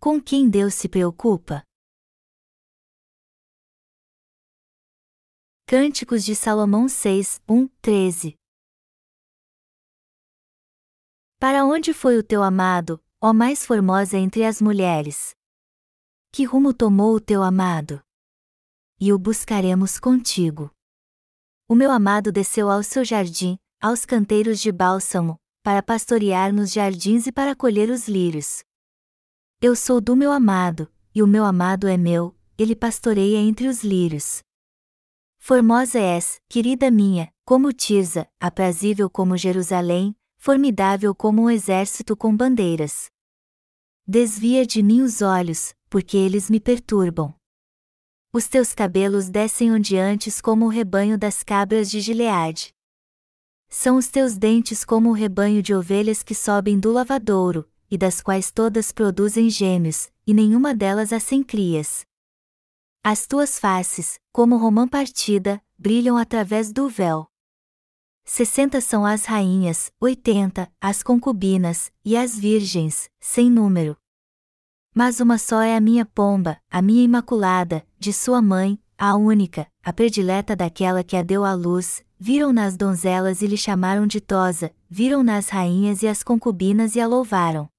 Com quem Deus se preocupa? Cânticos de Salomão 6, 1, 13 Para onde foi o teu amado, ó mais formosa entre as mulheres? Que rumo tomou o teu amado? E o buscaremos contigo. O meu amado desceu ao seu jardim, aos canteiros de bálsamo, para pastorear nos jardins e para colher os lírios. Eu sou do meu amado, e o meu amado é meu, ele pastoreia entre os lírios. Formosa és, querida minha, como Tirza, aprazível como Jerusalém, formidável como um exército com bandeiras. Desvia de mim os olhos, porque eles me perturbam. Os teus cabelos descem ondeantes como o rebanho das cabras de Gileade. São os teus dentes como o rebanho de ovelhas que sobem do lavadouro, e das quais todas produzem gêmeos, e nenhuma delas há sem crias. As tuas faces, como romã partida, brilham através do véu. Sessenta são as rainhas, oitenta, as concubinas, e as virgens, sem número. Mas uma só é a minha pomba, a minha imaculada, de sua mãe, a única, a predileta daquela que a deu à luz, viram nas donzelas e lhe chamaram ditosa, viram nas rainhas e as concubinas e a louvaram.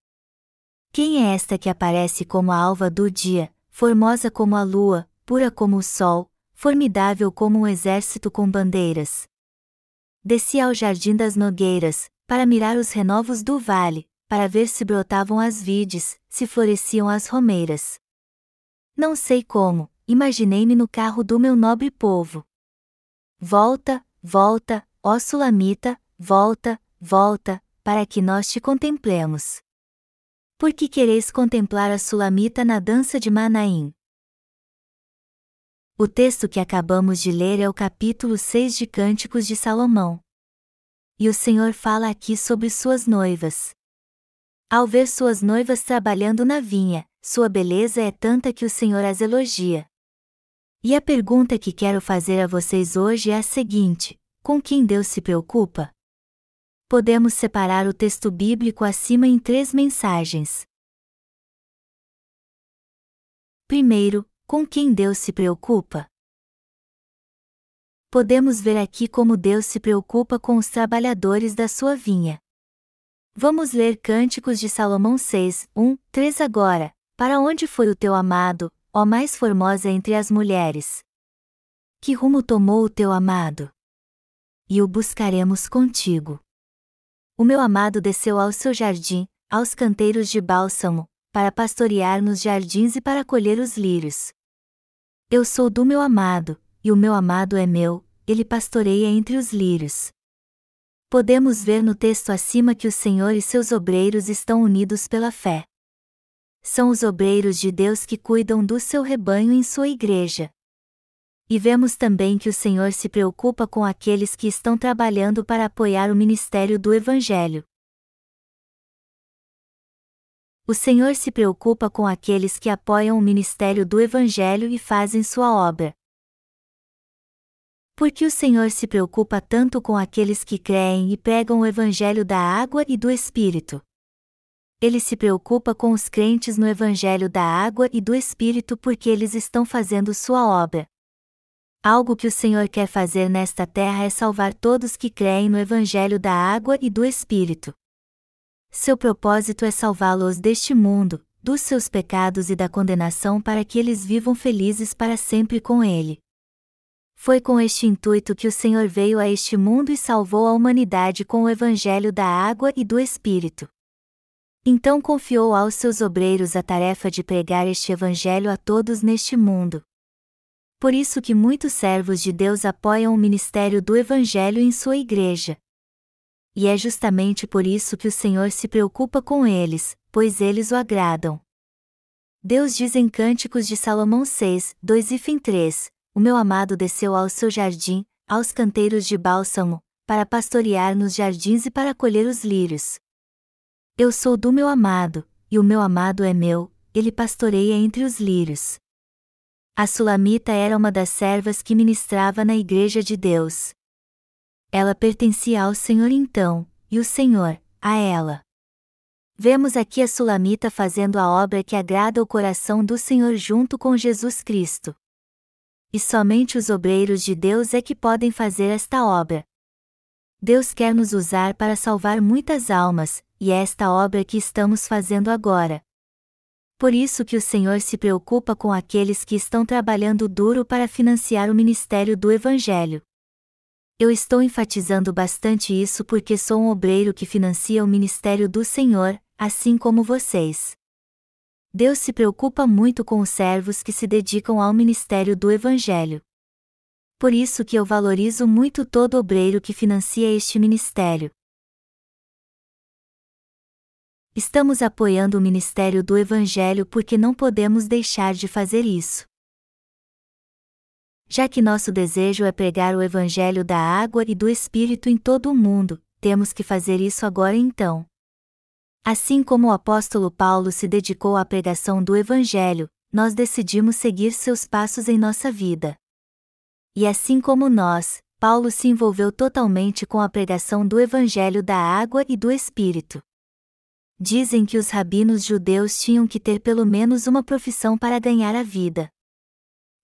Quem é esta que aparece como a alva do dia, formosa como a lua, pura como o sol, formidável como um exército com bandeiras. Desci ao jardim das nogueiras, para mirar os renovos do vale, para ver se brotavam as vides, se floresciam as romeiras. Não sei como, imaginei-me no carro do meu nobre povo. Volta, volta, ó Sulamita, volta, volta, para que nós te contemplemos. Por que quereis contemplar a Sulamita na dança de Manaim? O texto que acabamos de ler é o capítulo 6 de Cânticos de Salomão. E o Senhor fala aqui sobre suas noivas. Ao ver suas noivas trabalhando na vinha, sua beleza é tanta que o Senhor as elogia. E a pergunta que quero fazer a vocês hoje é a seguinte: com quem Deus se preocupa? Podemos separar o texto bíblico acima em três mensagens. Primeiro, com quem Deus se preocupa? Podemos ver aqui como Deus se preocupa com os trabalhadores da sua vinha. Vamos ler Cânticos de Salomão 6, 1, 3 agora. Para onde foi o teu amado, ó mais formosa entre as mulheres? Que rumo tomou o teu amado? E o buscaremos contigo. O meu amado desceu ao seu jardim, aos canteiros de bálsamo, para pastorear nos jardins e para colher os lírios. Eu sou do meu amado, e o meu amado é meu, ele pastoreia entre os lírios. Podemos ver no texto acima que o Senhor e seus obreiros estão unidos pela fé. São os obreiros de Deus que cuidam do seu rebanho em sua igreja. E vemos também que o Senhor se preocupa com aqueles que estão trabalhando para apoiar o ministério do Evangelho. O Senhor se preocupa com aqueles que apoiam o ministério do Evangelho e fazem sua obra. Porque o Senhor se preocupa tanto com aqueles que creem e pregam o Evangelho da água e do Espírito. Ele se preocupa com os crentes no Evangelho da água e do Espírito porque eles estão fazendo sua obra. Algo que o Senhor quer fazer nesta terra é salvar todos que creem no Evangelho da água e do Espírito. Seu propósito é salvá-los deste mundo, dos seus pecados e da condenação para que eles vivam felizes para sempre com Ele. Foi com este intuito que o Senhor veio a este mundo e salvou a humanidade com o Evangelho da água e do Espírito. Então confiou aos seus obreiros a tarefa de pregar este Evangelho a todos neste mundo. Por isso que muitos servos de Deus apoiam o ministério do Evangelho em sua igreja e é justamente por isso que o Senhor se preocupa com eles, pois eles o agradam. Deus diz em Cânticos de Salomão 6, 2 e fim 3: O meu amado desceu ao seu jardim, aos canteiros de bálsamo, para pastorear nos jardins e para colher os lírios. Eu sou do meu amado, e o meu amado é meu, ele pastoreia entre os lírios. A Sulamita era uma das servas que ministrava na Igreja de Deus. Ela pertencia ao Senhor então, e o Senhor, a ela. Vemos aqui a Sulamita fazendo a obra que agrada o coração do Senhor junto com Jesus Cristo. E somente os obreiros de Deus é que podem fazer esta obra. Deus quer nos usar para salvar muitas almas, e é esta obra que estamos fazendo agora. Por isso que o Senhor se preocupa com aqueles que estão trabalhando duro para financiar o ministério do Evangelho. Eu estou enfatizando bastante isso porque sou um obreiro que financia o ministério do Senhor, assim como vocês. Deus se preocupa muito com os servos que se dedicam ao ministério do Evangelho. Por isso que eu valorizo muito todo obreiro que financia este ministério. Estamos apoiando o ministério do Evangelho porque não podemos deixar de fazer isso. Já que nosso desejo é pregar o Evangelho da água e do Espírito em todo o mundo, temos que fazer isso agora então. Assim como o apóstolo Paulo se dedicou à pregação do Evangelho, nós decidimos seguir seus passos em nossa vida. E assim como nós, Paulo se envolveu totalmente com a pregação do Evangelho da água e do Espírito. Dizem que os rabinos judeus tinham que ter pelo menos uma profissão para ganhar a vida.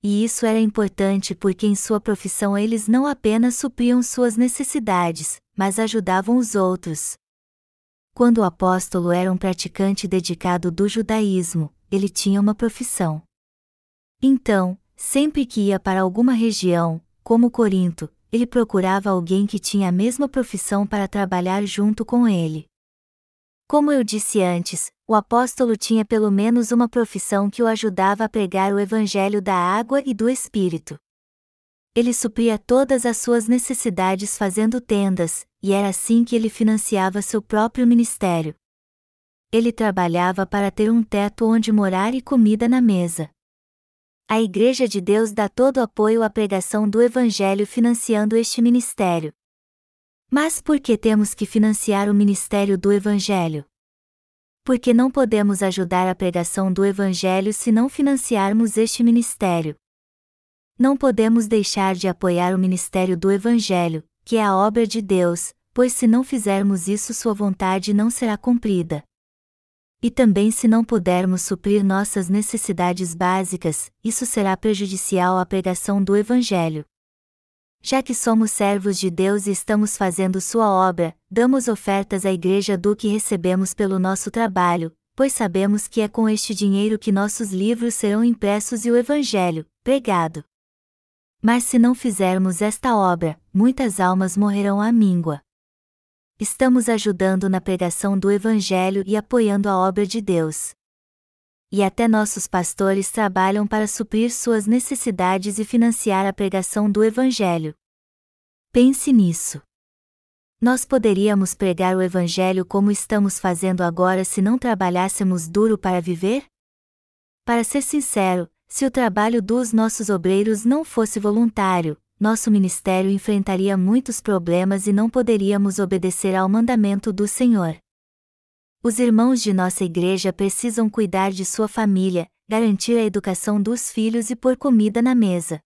E isso era importante porque em sua profissão eles não apenas supriam suas necessidades, mas ajudavam os outros. Quando o apóstolo era um praticante dedicado do judaísmo, ele tinha uma profissão. Então, sempre que ia para alguma região, como Corinto, ele procurava alguém que tinha a mesma profissão para trabalhar junto com ele. Como eu disse antes, o apóstolo tinha pelo menos uma profissão que o ajudava a pregar o evangelho da água e do Espírito. Ele supria todas as suas necessidades fazendo tendas, e era assim que ele financiava seu próprio ministério. Ele trabalhava para ter um teto onde morar e comida na mesa. A Igreja de Deus dá todo apoio à pregação do Evangelho financiando este ministério. Mas por que temos que financiar o ministério do Evangelho? Porque não podemos ajudar a pregação do Evangelho se não financiarmos este ministério. Não podemos deixar de apoiar o ministério do Evangelho, que é a obra de Deus, pois se não fizermos isso, Sua vontade não será cumprida. E também, se não pudermos suprir nossas necessidades básicas, isso será prejudicial à pregação do Evangelho. Já que somos servos de Deus e estamos fazendo Sua obra, damos ofertas à Igreja do que recebemos pelo nosso trabalho, pois sabemos que é com este dinheiro que nossos livros serão impressos e o Evangelho, pregado. Mas se não fizermos esta obra, muitas almas morrerão à míngua. Estamos ajudando na pregação do Evangelho e apoiando a obra de Deus. E até nossos pastores trabalham para suprir suas necessidades e financiar a pregação do Evangelho. Pense nisso. Nós poderíamos pregar o Evangelho como estamos fazendo agora se não trabalhássemos duro para viver? Para ser sincero, se o trabalho dos nossos obreiros não fosse voluntário, nosso ministério enfrentaria muitos problemas e não poderíamos obedecer ao mandamento do Senhor. Os irmãos de nossa igreja precisam cuidar de sua família, garantir a educação dos filhos e pôr comida na mesa.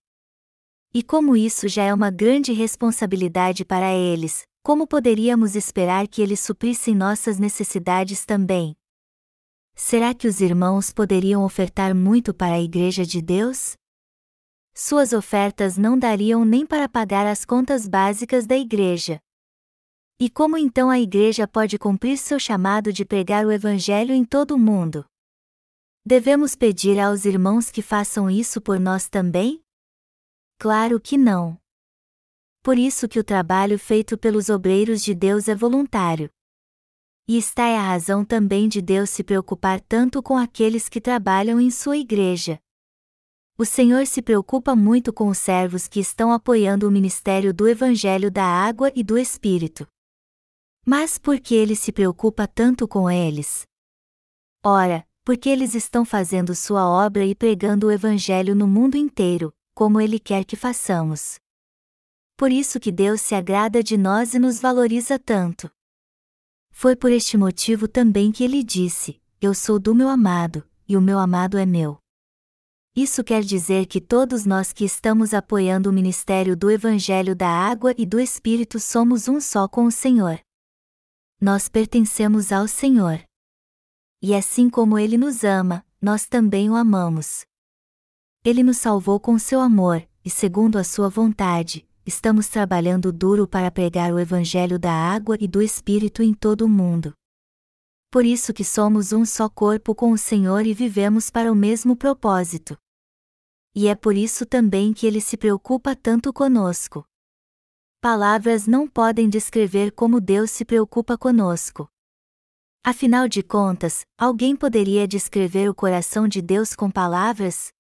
E como isso já é uma grande responsabilidade para eles, como poderíamos esperar que eles suprissem nossas necessidades também? Será que os irmãos poderiam ofertar muito para a Igreja de Deus? Suas ofertas não dariam nem para pagar as contas básicas da Igreja. E como então a Igreja pode cumprir seu chamado de pregar o Evangelho em todo o mundo? Devemos pedir aos irmãos que façam isso por nós também? Claro que não. Por isso que o trabalho feito pelos obreiros de Deus é voluntário. E está é a razão também de Deus se preocupar tanto com aqueles que trabalham em sua igreja. O Senhor se preocupa muito com os servos que estão apoiando o ministério do Evangelho da Água e do Espírito. Mas por que ele se preocupa tanto com eles? Ora, porque eles estão fazendo sua obra e pregando o Evangelho no mundo inteiro, como ele quer que façamos. Por isso que Deus se agrada de nós e nos valoriza tanto. Foi por este motivo também que ele disse: Eu sou do meu amado, e o meu amado é meu. Isso quer dizer que todos nós que estamos apoiando o ministério do Evangelho da Água e do Espírito somos um só com o Senhor. Nós pertencemos ao Senhor. E assim como Ele nos ama, nós também o amamos. Ele nos salvou com seu amor, e segundo a sua vontade, estamos trabalhando duro para pregar o Evangelho da água e do Espírito em todo o mundo. Por isso que somos um só corpo com o Senhor e vivemos para o mesmo propósito. E é por isso também que Ele se preocupa tanto conosco. Palavras não podem descrever como Deus se preocupa conosco. Afinal de contas, alguém poderia descrever o coração de Deus com palavras?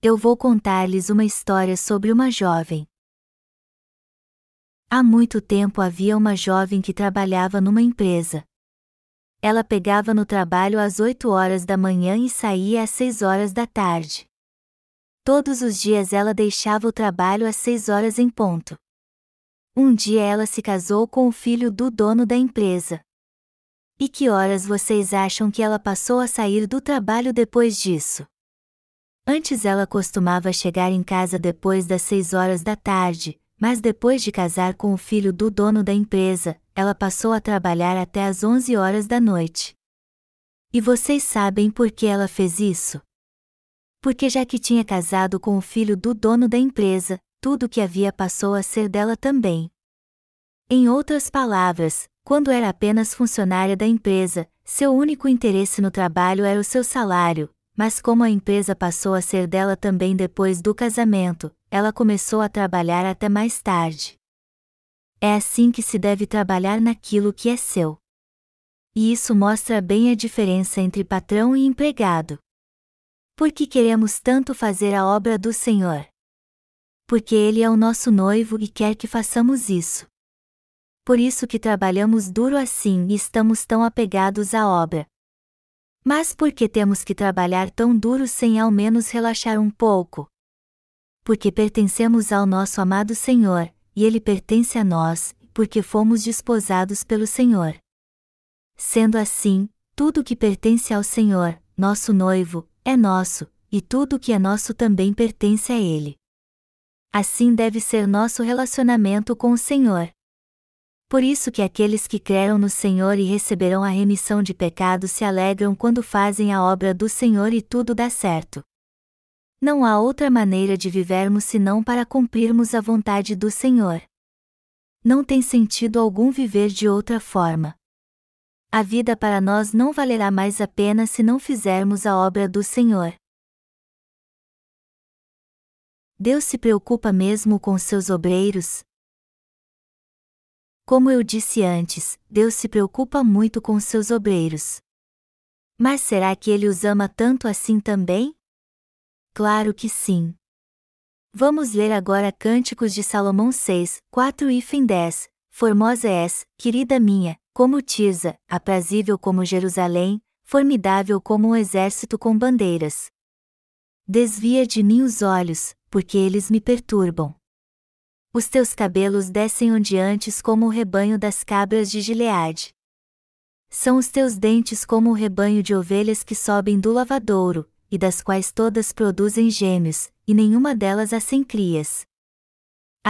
Eu vou contar-lhes uma história sobre uma jovem. Há muito tempo havia uma jovem que trabalhava numa empresa. Ela pegava no trabalho às 8 horas da manhã e saía às 6 horas da tarde. Todos os dias ela deixava o trabalho às 6 horas em ponto. Um dia ela se casou com o filho do dono da empresa. E que horas vocês acham que ela passou a sair do trabalho depois disso? Antes ela costumava chegar em casa depois das seis horas da tarde, mas depois de casar com o filho do dono da empresa, ela passou a trabalhar até as onze horas da noite. E vocês sabem por que ela fez isso? Porque já que tinha casado com o filho do dono da empresa, tudo o que havia passou a ser dela também. Em outras palavras, quando era apenas funcionária da empresa, seu único interesse no trabalho era o seu salário, mas como a empresa passou a ser dela também depois do casamento, ela começou a trabalhar até mais tarde. É assim que se deve trabalhar naquilo que é seu. E isso mostra bem a diferença entre patrão e empregado. Por que queremos tanto fazer a obra do Senhor? Porque Ele é o nosso noivo e quer que façamos isso. Por isso que trabalhamos duro assim e estamos tão apegados à obra. Mas por que temos que trabalhar tão duro sem ao menos relaxar um pouco? Porque pertencemos ao nosso amado Senhor, e Ele pertence a nós, porque fomos desposados pelo Senhor. Sendo assim, tudo que pertence ao Senhor, nosso noivo, é nosso, e tudo que é nosso também pertence a Ele. Assim deve ser nosso relacionamento com o Senhor. Por isso que aqueles que creram no Senhor e receberão a remissão de pecados se alegram quando fazem a obra do Senhor e tudo dá certo. Não há outra maneira de vivermos senão para cumprirmos a vontade do Senhor. Não tem sentido algum viver de outra forma. A vida para nós não valerá mais a pena se não fizermos a obra do Senhor. Deus se preocupa mesmo com seus obreiros, como eu disse antes, Deus se preocupa muito com seus obreiros. Mas será que ele os ama tanto assim também? Claro que sim. Vamos ler agora Cânticos de Salomão 6, 4 e fim 10. Formosa és, querida minha, como Tisa, aprazível como Jerusalém, formidável como um exército com bandeiras. Desvia de mim os olhos, porque eles me perturbam. Os teus cabelos descem ondeantes como o rebanho das cabras de Gileade. São os teus dentes como o rebanho de ovelhas que sobem do lavadouro, e das quais todas produzem gêmeos, e nenhuma delas há sem crias.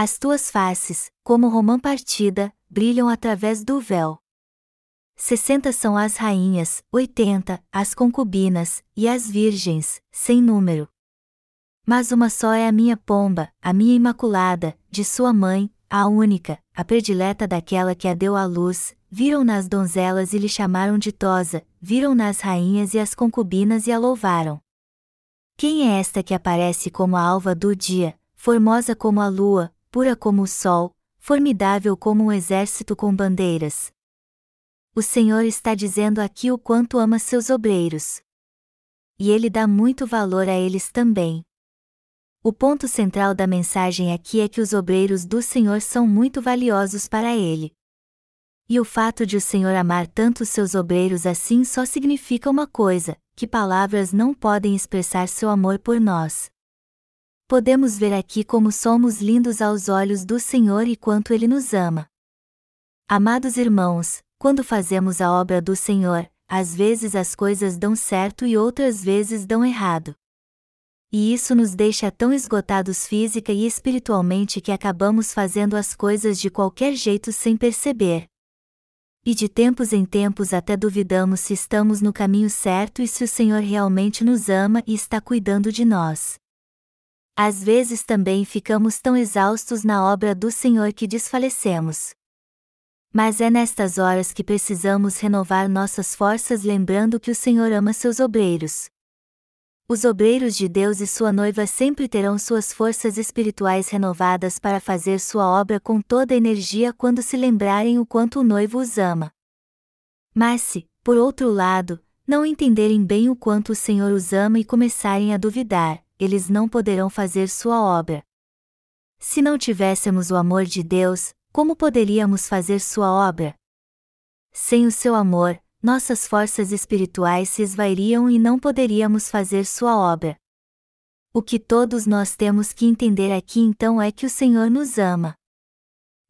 As tuas faces, como romã partida, brilham através do véu. Sessenta são as rainhas, oitenta, as concubinas, e as virgens, sem número. Mas uma só é a minha pomba, a minha imaculada, de sua mãe, a única, a predileta daquela que a deu à luz, viram-na as donzelas e lhe chamaram ditosa, viram-na as rainhas e as concubinas e a louvaram. Quem é esta que aparece como a alva do dia, formosa como a lua, pura como o sol, formidável como um exército com bandeiras? O Senhor está dizendo aqui o quanto ama seus obreiros. E ele dá muito valor a eles também. O ponto central da mensagem aqui é que os obreiros do Senhor são muito valiosos para ele. E o fato de o Senhor amar tanto seus obreiros assim só significa uma coisa: que palavras não podem expressar seu amor por nós. Podemos ver aqui como somos lindos aos olhos do Senhor e quanto ele nos ama. Amados irmãos, quando fazemos a obra do Senhor, às vezes as coisas dão certo e outras vezes dão errado. E isso nos deixa tão esgotados física e espiritualmente que acabamos fazendo as coisas de qualquer jeito sem perceber. E de tempos em tempos até duvidamos se estamos no caminho certo e se o Senhor realmente nos ama e está cuidando de nós. Às vezes também ficamos tão exaustos na obra do Senhor que desfalecemos. Mas é nestas horas que precisamos renovar nossas forças lembrando que o Senhor ama seus obreiros. Os obreiros de Deus e sua noiva sempre terão suas forças espirituais renovadas para fazer sua obra com toda a energia quando se lembrarem o quanto o noivo os ama. Mas se, por outro lado, não entenderem bem o quanto o Senhor os ama e começarem a duvidar, eles não poderão fazer sua obra. Se não tivéssemos o amor de Deus, como poderíamos fazer sua obra? Sem o seu amor, nossas forças espirituais se esvairiam e não poderíamos fazer sua obra. O que todos nós temos que entender aqui então é que o Senhor nos ama.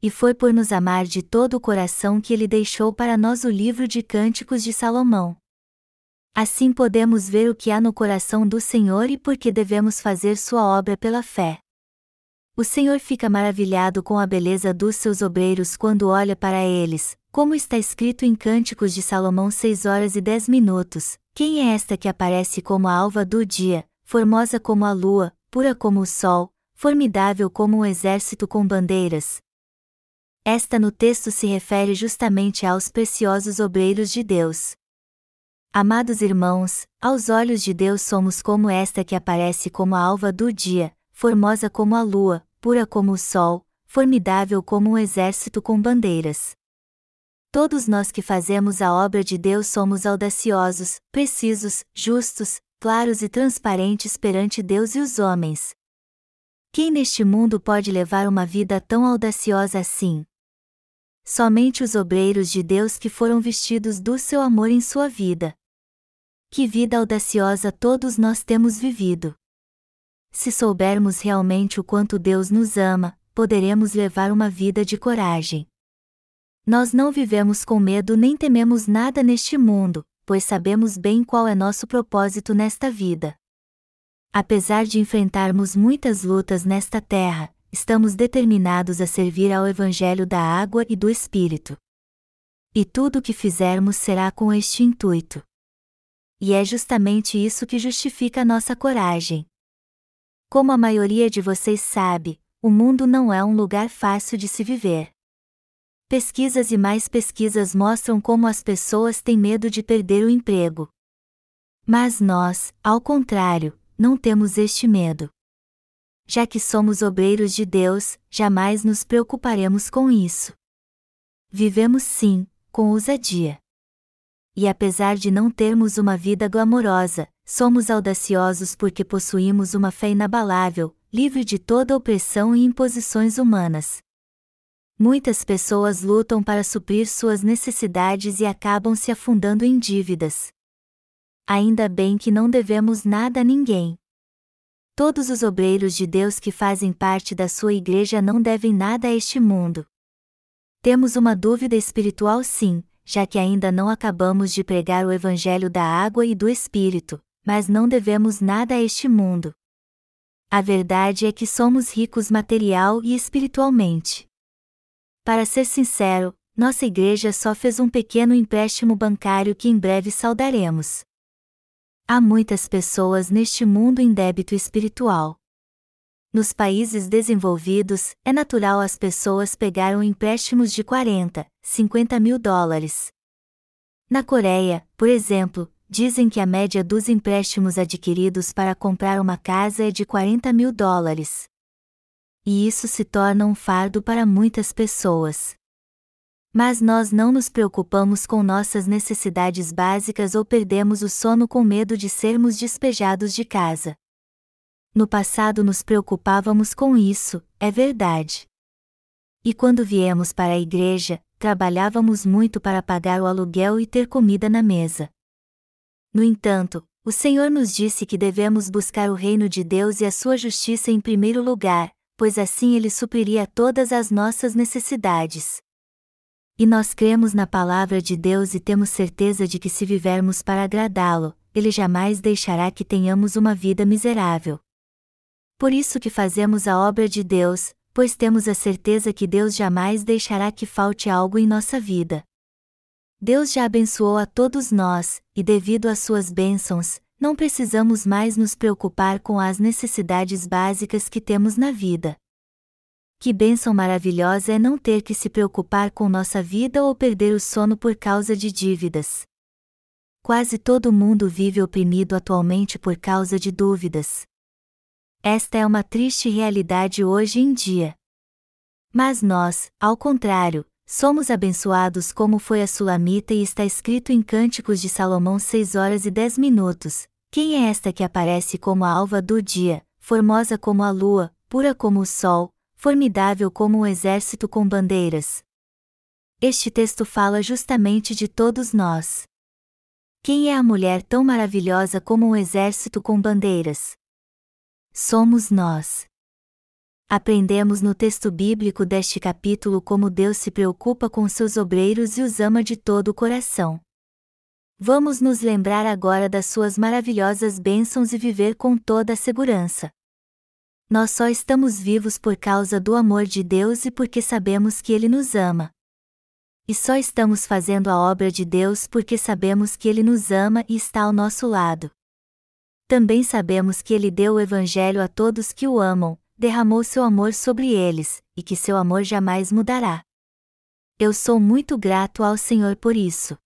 E foi por nos amar de todo o coração que ele deixou para nós o livro de Cânticos de Salomão. Assim podemos ver o que há no coração do Senhor e por que devemos fazer sua obra pela fé. O Senhor fica maravilhado com a beleza dos seus obreiros quando olha para eles, como está escrito em Cânticos de Salomão 6 horas e 10 minutos: Quem é esta que aparece como a alva do dia, formosa como a lua, pura como o sol, formidável como um exército com bandeiras? Esta no texto se refere justamente aos preciosos obreiros de Deus. Amados irmãos, aos olhos de Deus somos como esta que aparece como a alva do dia, formosa como a lua, pura como o sol, formidável como um exército com bandeiras. Todos nós que fazemos a obra de Deus somos audaciosos, precisos, justos, claros e transparentes perante Deus e os homens. Quem neste mundo pode levar uma vida tão audaciosa assim? Somente os obreiros de Deus que foram vestidos do seu amor em sua vida. Que vida audaciosa todos nós temos vivido! Se soubermos realmente o quanto Deus nos ama, poderemos levar uma vida de coragem. Nós não vivemos com medo nem tememos nada neste mundo, pois sabemos bem qual é nosso propósito nesta vida. Apesar de enfrentarmos muitas lutas nesta terra, estamos determinados a servir ao Evangelho da água e do Espírito. E tudo o que fizermos será com este intuito. E é justamente isso que justifica a nossa coragem. Como a maioria de vocês sabe, o mundo não é um lugar fácil de se viver. Pesquisas e mais pesquisas mostram como as pessoas têm medo de perder o emprego. Mas nós, ao contrário, não temos este medo. Já que somos obreiros de Deus, jamais nos preocuparemos com isso. Vivemos sim, com ousadia. E apesar de não termos uma vida glamourosa, somos audaciosos porque possuímos uma fé inabalável, livre de toda opressão e imposições humanas. Muitas pessoas lutam para suprir suas necessidades e acabam se afundando em dívidas. Ainda bem que não devemos nada a ninguém. Todos os obreiros de Deus que fazem parte da sua igreja não devem nada a este mundo. Temos uma dúvida espiritual sim, já que ainda não acabamos de pregar o Evangelho da água e do Espírito, mas não devemos nada a este mundo. A verdade é que somos ricos material e espiritualmente. Para ser sincero, nossa igreja só fez um pequeno empréstimo bancário que em breve saldaremos. Há muitas pessoas neste mundo em débito espiritual. Nos países desenvolvidos, é natural as pessoas pegaram empréstimos de 40, 50 mil dólares. Na Coreia, por exemplo, dizem que a média dos empréstimos adquiridos para comprar uma casa é de 40 mil dólares. E isso se torna um fardo para muitas pessoas. Mas nós não nos preocupamos com nossas necessidades básicas ou perdemos o sono com medo de sermos despejados de casa. No passado nos preocupávamos com isso, é verdade. E quando viemos para a igreja, trabalhávamos muito para pagar o aluguel e ter comida na mesa. No entanto, o Senhor nos disse que devemos buscar o reino de Deus e a sua justiça em primeiro lugar, pois assim ele supriria todas as nossas necessidades. E nós cremos na palavra de Deus e temos certeza de que se vivermos para agradá-lo, ele jamais deixará que tenhamos uma vida miserável. Por isso que fazemos a obra de Deus, pois temos a certeza que Deus jamais deixará que falte algo em nossa vida. Deus já abençoou a todos nós, e devido às suas bênçãos, não precisamos mais nos preocupar com as necessidades básicas que temos na vida. Que bênção maravilhosa é não ter que se preocupar com nossa vida ou perder o sono por causa de dívidas. Quase todo mundo vive oprimido atualmente por causa de dúvidas. Esta é uma triste realidade hoje em dia. Mas nós, ao contrário, somos abençoados como foi a Sulamita e está escrito em Cânticos de Salomão 6 horas e 10 minutos. Quem é esta que aparece como a alva do dia, formosa como a lua, pura como o sol, formidável como um exército com bandeiras? Este texto fala justamente de todos nós. Quem é a mulher tão maravilhosa como um exército com bandeiras? Somos nós. Aprendemos no texto bíblico deste capítulo como Deus se preocupa com seus obreiros e os ama de todo o coração. Vamos nos lembrar agora das suas maravilhosas bênçãos e viver com toda a segurança. Nós só estamos vivos por causa do amor de Deus e porque sabemos que Ele nos ama. E só estamos fazendo a obra de Deus porque sabemos que Ele nos ama e está ao nosso lado. Também sabemos que Ele deu o Evangelho a todos que o amam, derramou seu amor sobre eles, e que seu amor jamais mudará. Eu sou muito grato ao Senhor por isso.